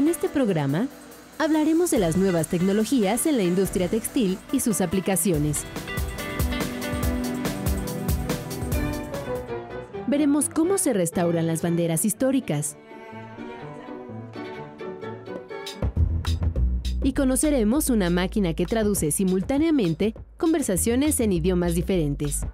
En este programa hablaremos de las nuevas tecnologías en la industria textil y sus aplicaciones. Veremos cómo se restauran las banderas históricas. Y conoceremos una máquina que traduce simultáneamente conversaciones en idiomas diferentes.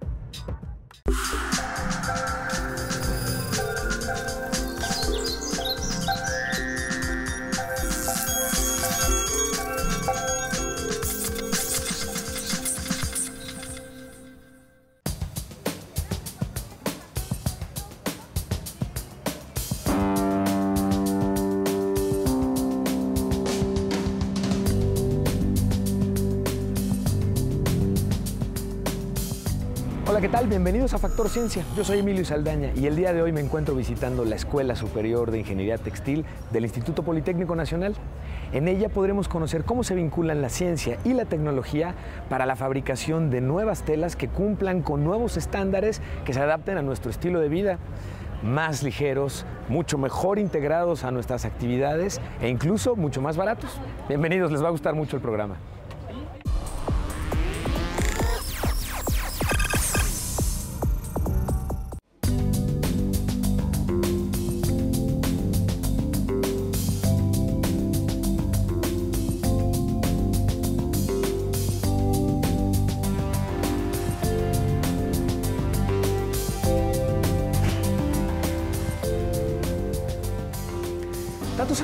Hola, ¿qué tal? Bienvenidos a Factor Ciencia. Yo soy Emilio Saldaña y el día de hoy me encuentro visitando la Escuela Superior de Ingeniería Textil del Instituto Politécnico Nacional. En ella podremos conocer cómo se vinculan la ciencia y la tecnología para la fabricación de nuevas telas que cumplan con nuevos estándares que se adapten a nuestro estilo de vida más ligeros, mucho mejor integrados a nuestras actividades e incluso mucho más baratos. Bienvenidos, les va a gustar mucho el programa.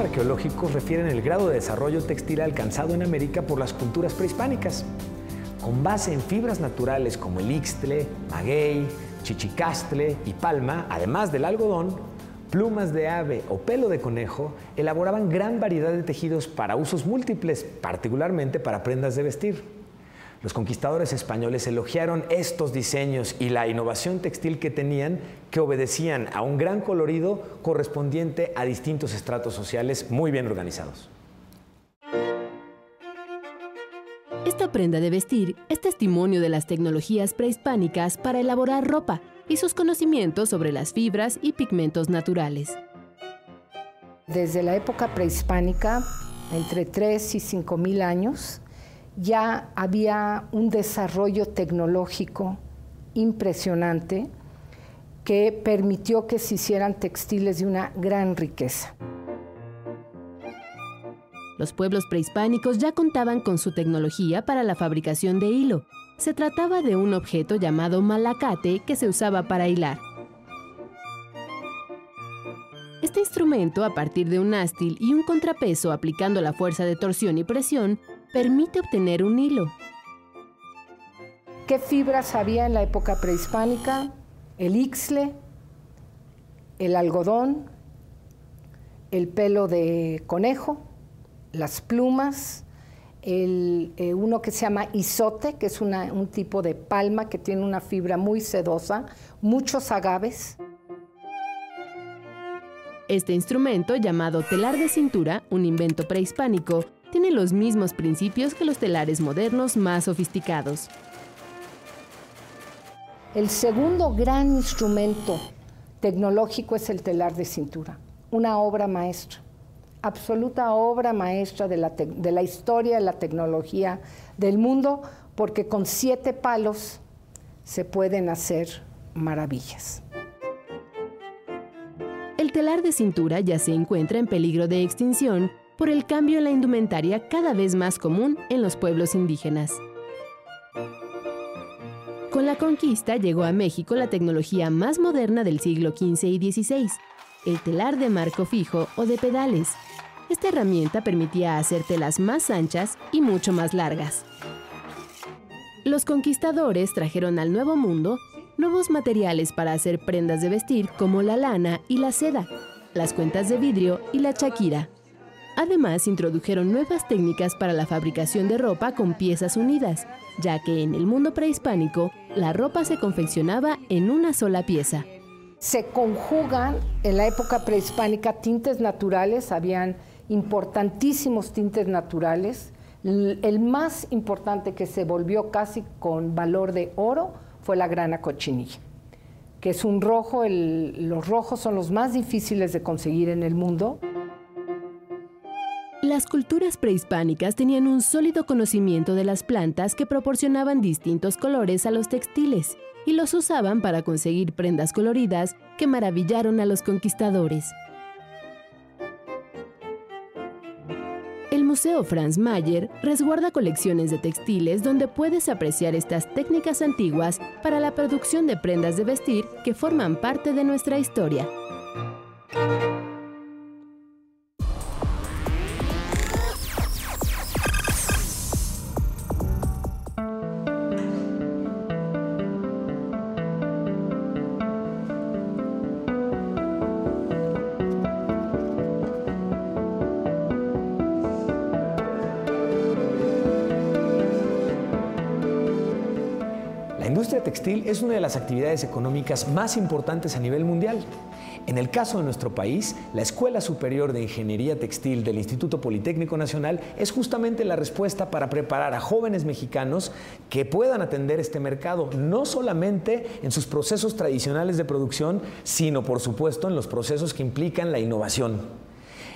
Arqueológicos refieren el grado de desarrollo textil alcanzado en América por las culturas prehispánicas. Con base en fibras naturales como el ixtle, maguey, chichicastle y palma, además del algodón, plumas de ave o pelo de conejo, elaboraban gran variedad de tejidos para usos múltiples, particularmente para prendas de vestir. Los conquistadores españoles elogiaron estos diseños y la innovación textil que tenían, que obedecían a un gran colorido correspondiente a distintos estratos sociales muy bien organizados. Esta prenda de vestir es testimonio de las tecnologías prehispánicas para elaborar ropa y sus conocimientos sobre las fibras y pigmentos naturales. Desde la época prehispánica, entre 3 y 5 mil años, ya había un desarrollo tecnológico impresionante que permitió que se hicieran textiles de una gran riqueza. Los pueblos prehispánicos ya contaban con su tecnología para la fabricación de hilo. Se trataba de un objeto llamado malacate que se usaba para hilar. Este instrumento, a partir de un mástil y un contrapeso aplicando la fuerza de torsión y presión, permite obtener un hilo. ¿Qué fibras había en la época prehispánica? El ixle, el algodón, el pelo de conejo, las plumas, el, eh, uno que se llama isote, que es un tipo de palma que tiene una fibra muy sedosa, muchos agaves. Este instrumento, llamado telar de cintura, un invento prehispánico, tiene los mismos principios que los telares modernos más sofisticados. El segundo gran instrumento tecnológico es el telar de cintura, una obra maestra, absoluta obra maestra de la, de la historia de la tecnología del mundo, porque con siete palos se pueden hacer maravillas. El telar de cintura ya se encuentra en peligro de extinción por el cambio en la indumentaria cada vez más común en los pueblos indígenas. Con la conquista llegó a México la tecnología más moderna del siglo XV y XVI, el telar de marco fijo o de pedales. Esta herramienta permitía hacer telas más anchas y mucho más largas. Los conquistadores trajeron al Nuevo Mundo nuevos materiales para hacer prendas de vestir como la lana y la seda, las cuentas de vidrio y la chaquira. Además, introdujeron nuevas técnicas para la fabricación de ropa con piezas unidas, ya que en el mundo prehispánico la ropa se confeccionaba en una sola pieza. Se conjugan en la época prehispánica tintes naturales, habían importantísimos tintes naturales. El más importante que se volvió casi con valor de oro fue la grana cochinilla, que es un rojo, los rojos son los más difíciles de conseguir en el mundo. Las culturas prehispánicas tenían un sólido conocimiento de las plantas que proporcionaban distintos colores a los textiles y los usaban para conseguir prendas coloridas que maravillaron a los conquistadores. El Museo Franz Mayer resguarda colecciones de textiles donde puedes apreciar estas técnicas antiguas para la producción de prendas de vestir que forman parte de nuestra historia. Textil es una de las actividades económicas más importantes a nivel mundial. En el caso de nuestro país, la Escuela Superior de Ingeniería Textil del Instituto Politécnico Nacional es justamente la respuesta para preparar a jóvenes mexicanos que puedan atender este mercado, no solamente en sus procesos tradicionales de producción, sino por supuesto en los procesos que implican la innovación.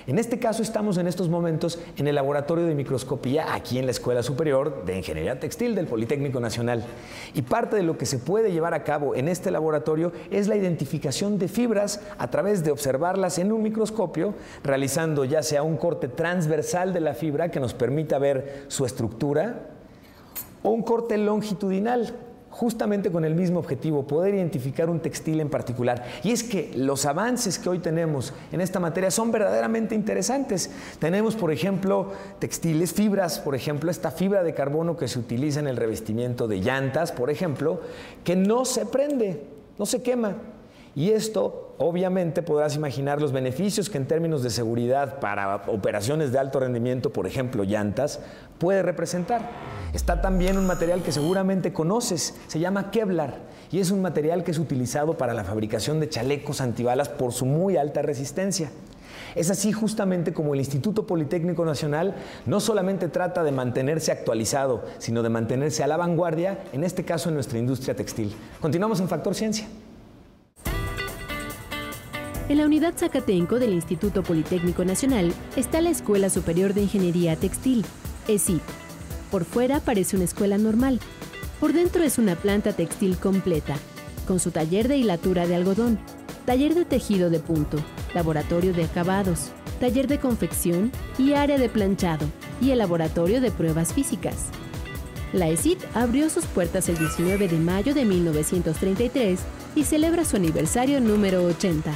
En este caso estamos en estos momentos en el laboratorio de microscopía aquí en la Escuela Superior de Ingeniería Textil del Politécnico Nacional. Y parte de lo que se puede llevar a cabo en este laboratorio es la identificación de fibras a través de observarlas en un microscopio, realizando ya sea un corte transversal de la fibra que nos permita ver su estructura, o un corte longitudinal justamente con el mismo objetivo, poder identificar un textil en particular. Y es que los avances que hoy tenemos en esta materia son verdaderamente interesantes. Tenemos, por ejemplo, textiles, fibras, por ejemplo, esta fibra de carbono que se utiliza en el revestimiento de llantas, por ejemplo, que no se prende, no se quema. Y esto, obviamente, podrás imaginar los beneficios que en términos de seguridad para operaciones de alto rendimiento, por ejemplo, llantas, puede representar. Está también un material que seguramente conoces, se llama Kevlar, y es un material que es utilizado para la fabricación de chalecos antibalas por su muy alta resistencia. Es así justamente como el Instituto Politécnico Nacional no solamente trata de mantenerse actualizado, sino de mantenerse a la vanguardia, en este caso en nuestra industria textil. Continuamos en Factor Ciencia. En la unidad Zacatenco del Instituto Politécnico Nacional está la Escuela Superior de Ingeniería Textil, ESIT. Por fuera parece una escuela normal. Por dentro es una planta textil completa, con su taller de hilatura de algodón, taller de tejido de punto, laboratorio de acabados, taller de confección y área de planchado, y el laboratorio de pruebas físicas. La ESIT abrió sus puertas el 19 de mayo de 1933 y celebra su aniversario número 80.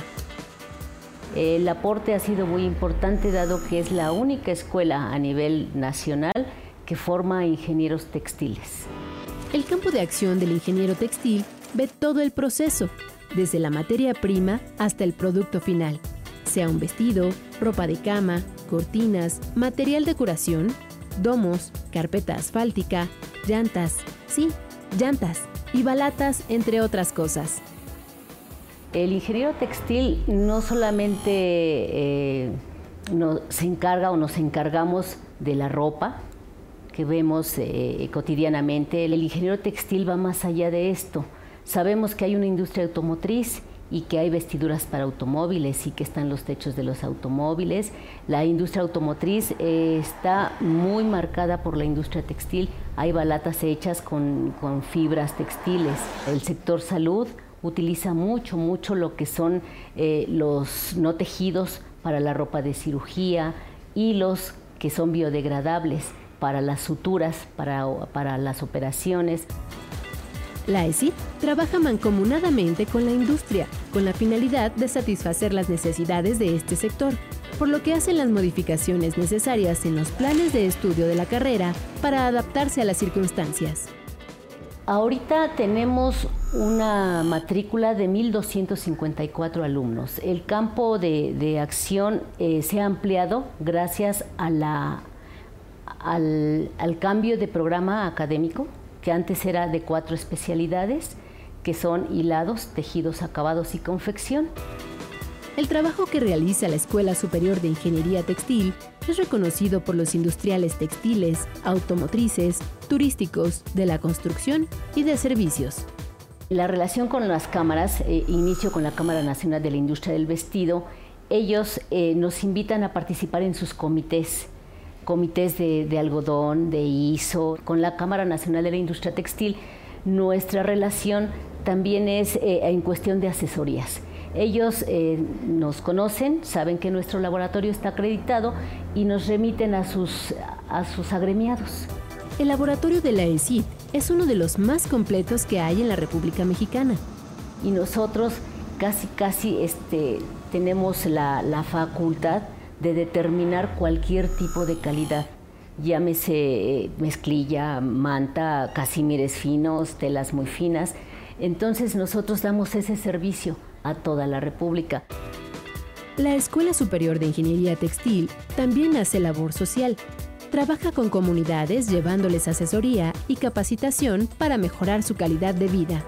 El aporte ha sido muy importante dado que es la única escuela a nivel nacional que forma ingenieros textiles. El campo de acción del ingeniero textil ve todo el proceso, desde la materia prima hasta el producto final, sea un vestido, ropa de cama, cortinas, material de curación, domos, carpeta asfáltica, llantas, sí, llantas y balatas, entre otras cosas. El ingeniero textil no solamente eh, se encarga o nos encargamos de la ropa que vemos eh, cotidianamente, el ingeniero textil va más allá de esto. Sabemos que hay una industria automotriz y que hay vestiduras para automóviles y que están los techos de los automóviles. La industria automotriz eh, está muy marcada por la industria textil. Hay balatas hechas con, con fibras textiles. El sector salud utiliza mucho, mucho lo que son eh, los no tejidos para la ropa de cirugía, hilos que son biodegradables para las suturas, para, para las operaciones. La ESIT trabaja mancomunadamente con la industria, con la finalidad de satisfacer las necesidades de este sector, por lo que hacen las modificaciones necesarias en los planes de estudio de la carrera para adaptarse a las circunstancias. Ahorita tenemos una matrícula de 1.254 alumnos. El campo de, acción eh, se ha ampliado gracias al, cambio de programa académico, que antes era de cuatro especialidades, que son hilados, tejidos acabados y confección. El trabajo que realiza la Escuela Superior de Ingeniería Textil es reconocido por los industriales textiles, automotrices, turísticos, de la construcción y de servicios. La relación con las cámaras, eh, inicio con la Cámara Nacional de la Industria del Vestido, ellos eh, nos invitan a participar en sus comités comités de, algodón, de ISO, con la Cámara Nacional de la Industria Textil, nuestra relación también es eh, en cuestión de asesorías. Ellos eh, nos conocen, saben que nuestro laboratorio está acreditado y nos remiten a sus, a sus agremiados. El laboratorio de la ESID es uno de los más completos que hay en la República Mexicana. Y nosotros casi, casi este, tenemos la, la facultad de determinar cualquier tipo de calidad. Llámese eh, mezclilla, manta, casimires finos, telas muy finas. Entonces nosotros damos ese servicio a toda la República. La Escuela Superior de Ingeniería Textil también hace labor social. Trabaja con comunidades llevándoles asesoría y capacitación para mejorar su calidad de vida.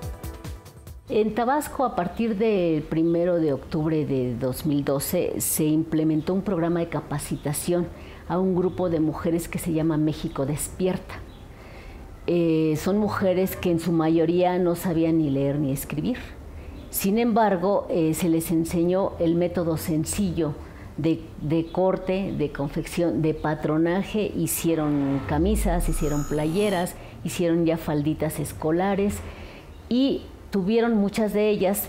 En Tabasco, a partir del 1 de octubre de 2012, se implementó un programa de capacitación a un grupo de mujeres que se llama México Despierta. Eh, son mujeres que en su mayoría no sabían ni leer ni escribir. Sin embargo, eh, se les enseñó el método sencillo de, corte, de confección, de patronaje. Hicieron camisas, hicieron playeras, hicieron ya falditas escolares y tuvieron muchas de ellas,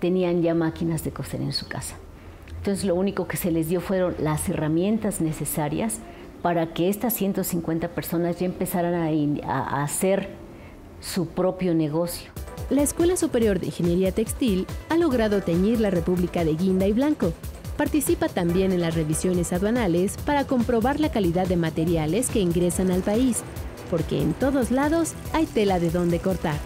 tenían ya máquinas de coser en su casa. Entonces lo único que se les dio fueron las herramientas necesarias para que estas 150 personas ya empezaran a, hacer su propio negocio. La Escuela Superior de Ingeniería Textil ha logrado teñir la República de guinda y blanco. Participa también en las revisiones aduanales para comprobar la calidad de materiales que ingresan al país, porque en todos lados hay tela de donde cortar.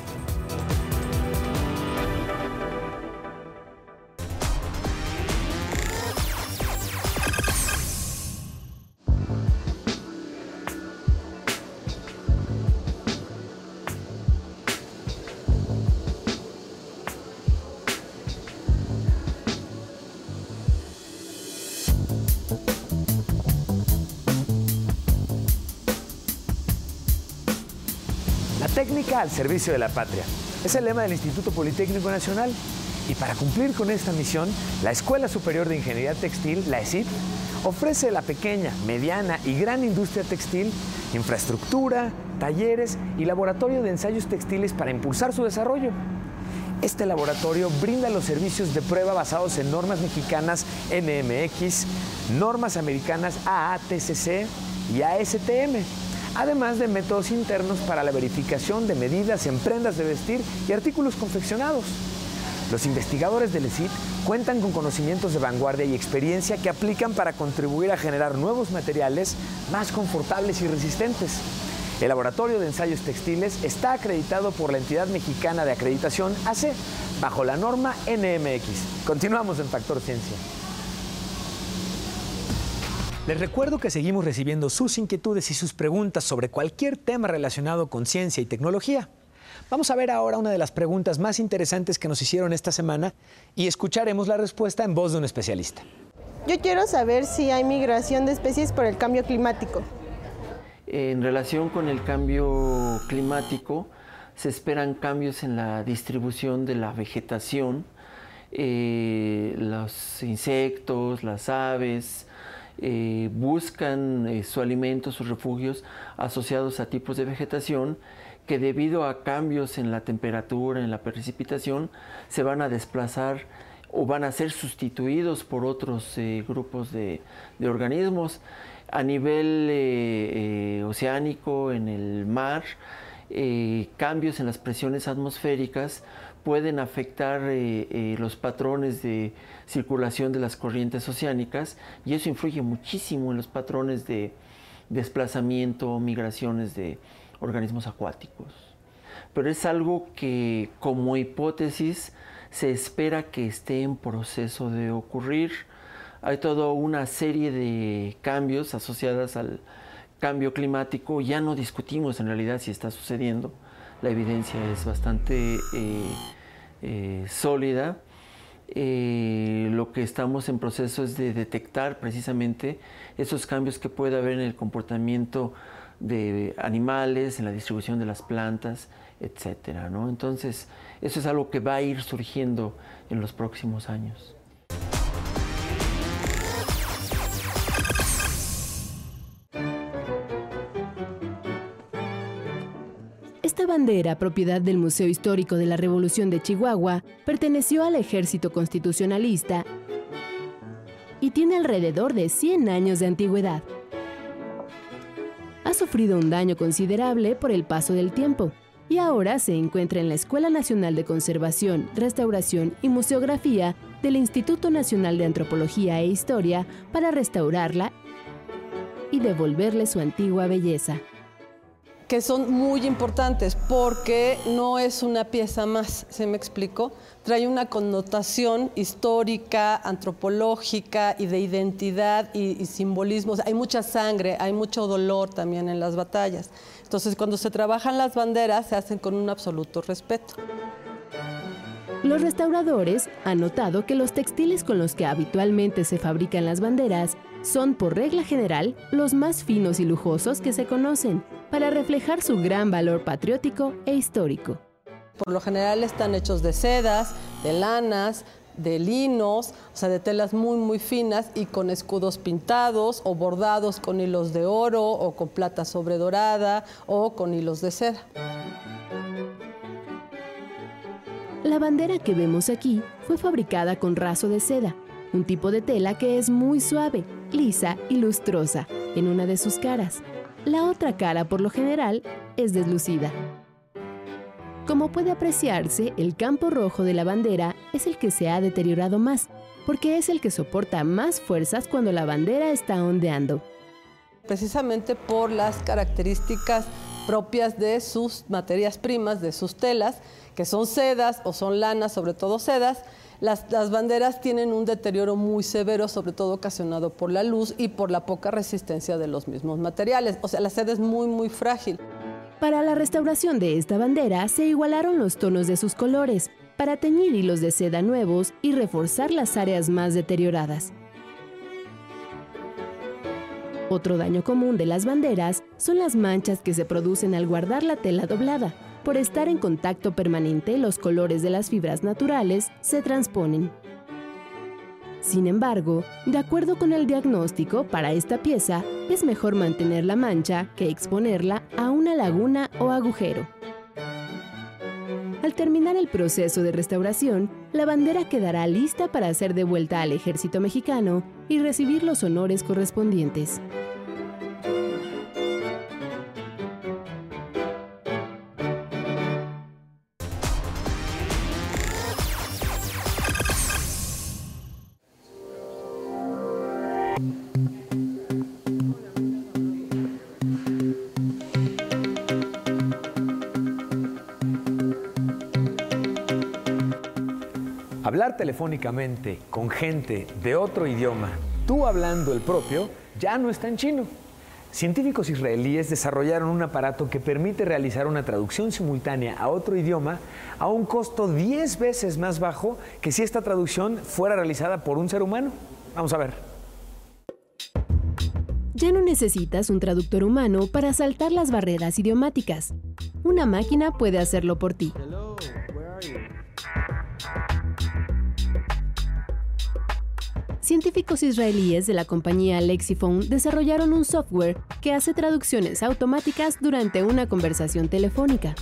Técnica al servicio de la patria. Es el lema del Instituto Politécnico Nacional. Y para cumplir con esta misión, la Escuela Superior de Ingeniería Textil, la ESIT, ofrece a la pequeña, mediana y gran industria textil infraestructura, talleres y laboratorio de ensayos textiles para impulsar su desarrollo. Este laboratorio brinda los servicios de prueba basados en normas mexicanas NMX, normas americanas AATCC y ASTM además de métodos internos para la verificación de medidas en prendas de vestir y artículos confeccionados. Los investigadores del ESIT cuentan con conocimientos de vanguardia y experiencia que aplican para contribuir a generar nuevos materiales más confortables y resistentes. El Laboratorio de Ensayos Textiles está acreditado por la entidad mexicana de acreditación AC bajo la norma NMX. Continuamos en Factor Ciencia. Les recuerdo que seguimos recibiendo sus inquietudes y sus preguntas sobre cualquier tema relacionado con ciencia y tecnología. Vamos a ver ahora una de las preguntas más interesantes que nos hicieron esta semana y escucharemos la respuesta en voz de un especialista. Yo quiero saber si hay migración de especies por el cambio climático. En relación con el cambio climático, se esperan cambios en la distribución de la vegetación, eh, los insectos, las aves, eh, buscan eh, su alimento, sus refugios asociados a tipos de vegetación que debido a cambios en la temperatura, en la precipitación, se van a desplazar o van a ser sustituidos por otros eh, grupos de, organismos. A nivel oceánico, en el mar, cambios en las presiones atmosféricas pueden afectar eh, eh, los patrones de circulación de las corrientes oceánicas y eso influye muchísimo en los patrones de desplazamiento, migraciones de organismos acuáticos. Pero es algo que como hipótesis se espera que esté en proceso de ocurrir. Hay toda una serie de cambios asociados al cambio climático. Ya no discutimos en realidad si está sucediendo la evidencia es bastante eh, eh, sólida. Eh, lo que estamos en proceso es de detectar precisamente esos cambios que puede haber en el comportamiento de animales, en la distribución de las plantas, etcétera. ¿no? Entonces, eso es algo que va a ir surgiendo en los próximos años. Bandera, propiedad del Museo Histórico de la Revolución de Chihuahua, perteneció al ejército constitucionalista y tiene alrededor de 100 años de antigüedad. Ha sufrido un daño considerable por el paso del tiempo y ahora se encuentra en la Escuela Nacional de Conservación, Restauración y Museografía del Instituto Nacional de Antropología e Historia para restaurarla y devolverle su antigua belleza que son muy importantes porque no es una pieza más, ¿se me explicó? Trae una connotación histórica, antropológica y de identidad y, simbolismo. hay mucha sangre, hay mucho dolor también en las batallas. Entonces, cuando se trabajan las banderas, se hacen con un absoluto respeto. Los restauradores han notado que los textiles con los que habitualmente se fabrican las banderas son, por regla general, los más finos y lujosos que se conocen para reflejar su gran valor patriótico e histórico. Por lo general están hechos de sedas, de lanas, de linos, o sea, de telas muy, muy finas y con escudos pintados o bordados con hilos de oro o con plata sobredorada o con hilos de seda. La bandera que vemos aquí fue fabricada con raso de seda, un tipo de tela que es muy suave, lisa y lustrosa en una de sus caras. La otra cara, por lo general, es deslucida. Como puede apreciarse, el campo rojo de la bandera es el que se ha deteriorado más, porque es el que soporta más fuerzas cuando la bandera está ondeando. Precisamente por las características propias de sus materias primas, de sus telas, que son sedas o son lanas, sobre todo sedas, las, banderas tienen un deterioro muy severo, sobre todo ocasionado por la luz y por la poca resistencia de los mismos materiales. O sea, la seda es muy, muy frágil. Para la restauración de esta bandera se igualaron los tonos de sus colores para teñir hilos de seda nuevos y reforzar las áreas más deterioradas. Otro daño común de las banderas son las manchas que se producen al guardar la tela doblada. Por estar en contacto permanente, los colores de las fibras naturales se transponen. Sin embargo, de acuerdo con el diagnóstico, para esta pieza es mejor mantener la mancha que exponerla a una laguna o agujero. Al terminar el proceso de restauración, la bandera quedará lista para ser devuelta al ejército mexicano y recibir los honores correspondientes. Hablar telefónicamente con gente de otro idioma, tú hablando el propio, ya no está en chino. Científicos israelíes desarrollaron un aparato que permite realizar una traducción simultánea a otro idioma a un costo 10 veces más bajo que si esta traducción fuera realizada por un ser humano. Vamos a ver. Ya no necesitas un traductor humano para saltar las barreras idiomáticas. Una máquina puede hacerlo por ti. Científicos israelíes de la compañía Lexiphone desarrollaron un software que hace traducciones automáticas durante una conversación telefónica.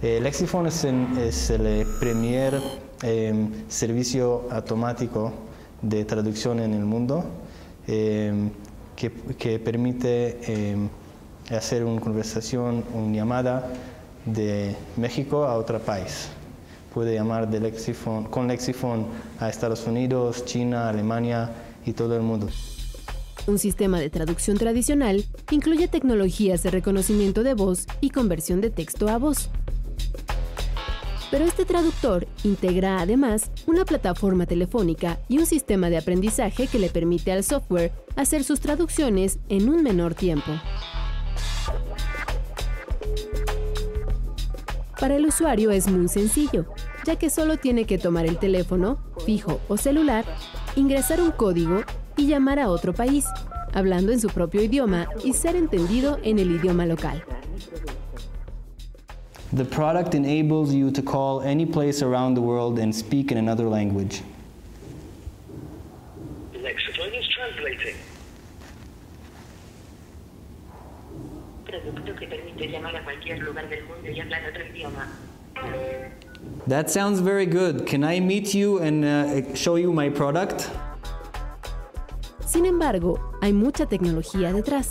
Eh, Lexiphone es, el primer em, servicio automático de traducción en el mundo em, que, permite em, hacer una conversación, una llamada de México a otro país puede llamar de Lexifon, con Lexifon a Estados Unidos, China, Alemania y todo el mundo. Un sistema de traducción tradicional incluye tecnologías de reconocimiento de voz y conversión de texto a voz. Pero este traductor integra además una plataforma telefónica y un sistema de aprendizaje que le permite al software hacer sus traducciones en un menor tiempo. Para el usuario es muy sencillo, ya que solo tiene que tomar el teléfono, fijo o celular, ingresar un código y llamar a otro país, hablando en su propio idioma y ser entendido en el idioma local. The product enables you to call any place around the world and speak in another language. producto que permite llamar a cualquier lugar del mundo y hablar otro idioma. That sounds very good. Can I meet you and uh, show you my product? Sin embargo, hay mucha tecnología detrás.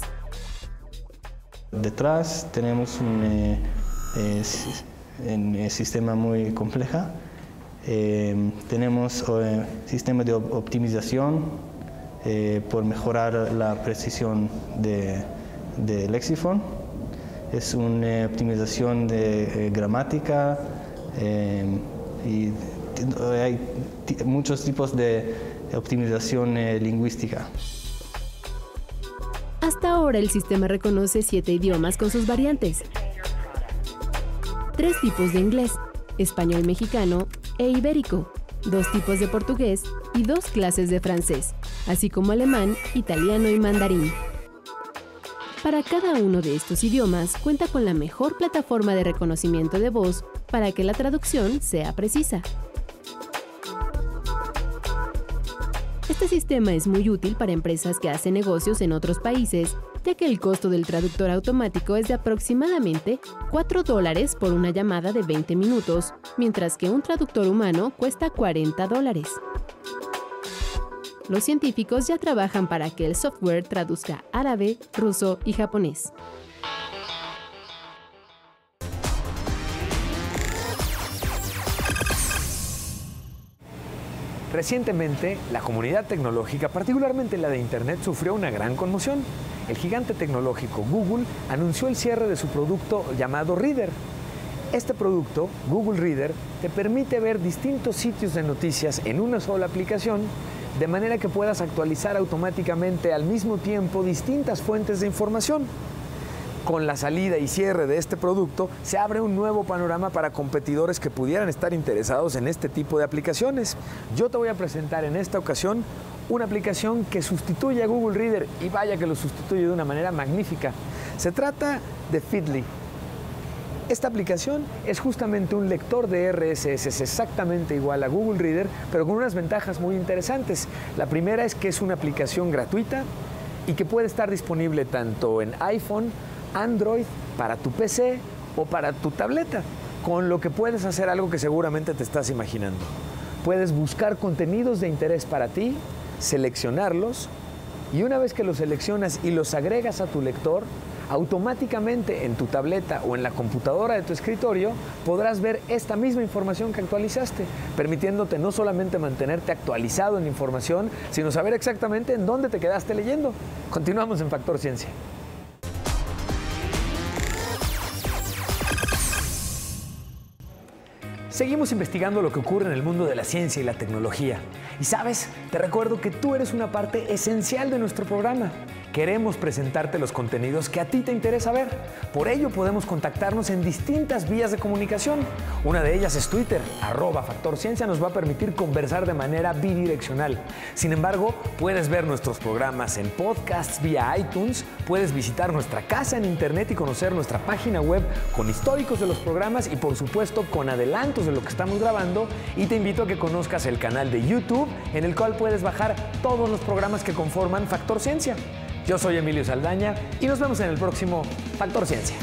Detrás tenemos un eh, eh, un eh, sistema muy complejo. Eh, tenemos eh, sistema de optimización eh, por mejorar la precisión de, de lexicon. Es una optimización de gramática y hay muchos tipos de optimización lingüística. Hasta ahora el sistema reconoce siete idiomas con sus variantes. Tres tipos de inglés, español mexicano e ibérico, dos tipos de portugués y dos clases de francés, así como alemán, italiano y mandarín. Para cada uno de estos idiomas cuenta con la mejor plataforma de reconocimiento de voz para que la traducción sea precisa. Este sistema es muy útil para empresas que hacen negocios en otros países, ya que el costo del traductor automático es de aproximadamente 4 dólares por una llamada de 20 minutos, mientras que un traductor humano cuesta 40 dólares. Los científicos ya trabajan para que el software traduzca árabe, ruso y japonés. Recientemente, la comunidad tecnológica, particularmente la de Internet, sufrió una gran conmoción. El gigante tecnológico Google anunció el cierre de su producto llamado Reader. Este producto, Google Reader, te permite ver distintos sitios de noticias en una sola aplicación, de manera que puedas actualizar automáticamente al mismo tiempo distintas fuentes de información con la salida y cierre de este producto, se abre un nuevo panorama para competidores que pudieran estar interesados en este tipo de aplicaciones. Yo te voy a presentar en esta ocasión una aplicación que sustituye a Google Reader y vaya que lo sustituye de una manera magnífica. Se trata de Feedly. Esta aplicación es justamente un lector de RSS, es exactamente igual a Google Reader, pero con unas ventajas muy interesantes. La primera es que es una aplicación gratuita y que puede estar disponible tanto en iPhone Android para tu PC o para tu tableta, con lo que puedes hacer algo que seguramente te estás imaginando. Puedes buscar contenidos de interés para ti, seleccionarlos y una vez que los seleccionas y los agregas a tu lector, automáticamente en tu tableta o en la computadora de tu escritorio podrás ver esta misma información que actualizaste, permitiéndote no solamente mantenerte actualizado en información, sino saber exactamente en dónde te quedaste leyendo. Continuamos en Factor Ciencia. Seguimos investigando lo que ocurre en el mundo de la ciencia y la tecnología. Y sabes, te recuerdo que tú eres una parte esencial de nuestro programa. Queremos presentarte los contenidos que a ti te interesa ver. Por ello podemos contactarnos en distintas vías de comunicación. Una de ellas es Twitter, arroba Factor Ciencia nos va a permitir conversar de manera bidireccional. Sin embargo, puedes ver nuestros programas en podcasts vía iTunes, puedes visitar nuestra casa en internet y conocer nuestra página web con históricos de los programas y por supuesto con adelantos de lo que estamos grabando. Y te invito a que conozcas el canal de YouTube en el cual puedes bajar todos los programas que conforman Factor Ciencia. Yo soy Emilio Saldaña y nos vemos en el próximo Factor Ciencia.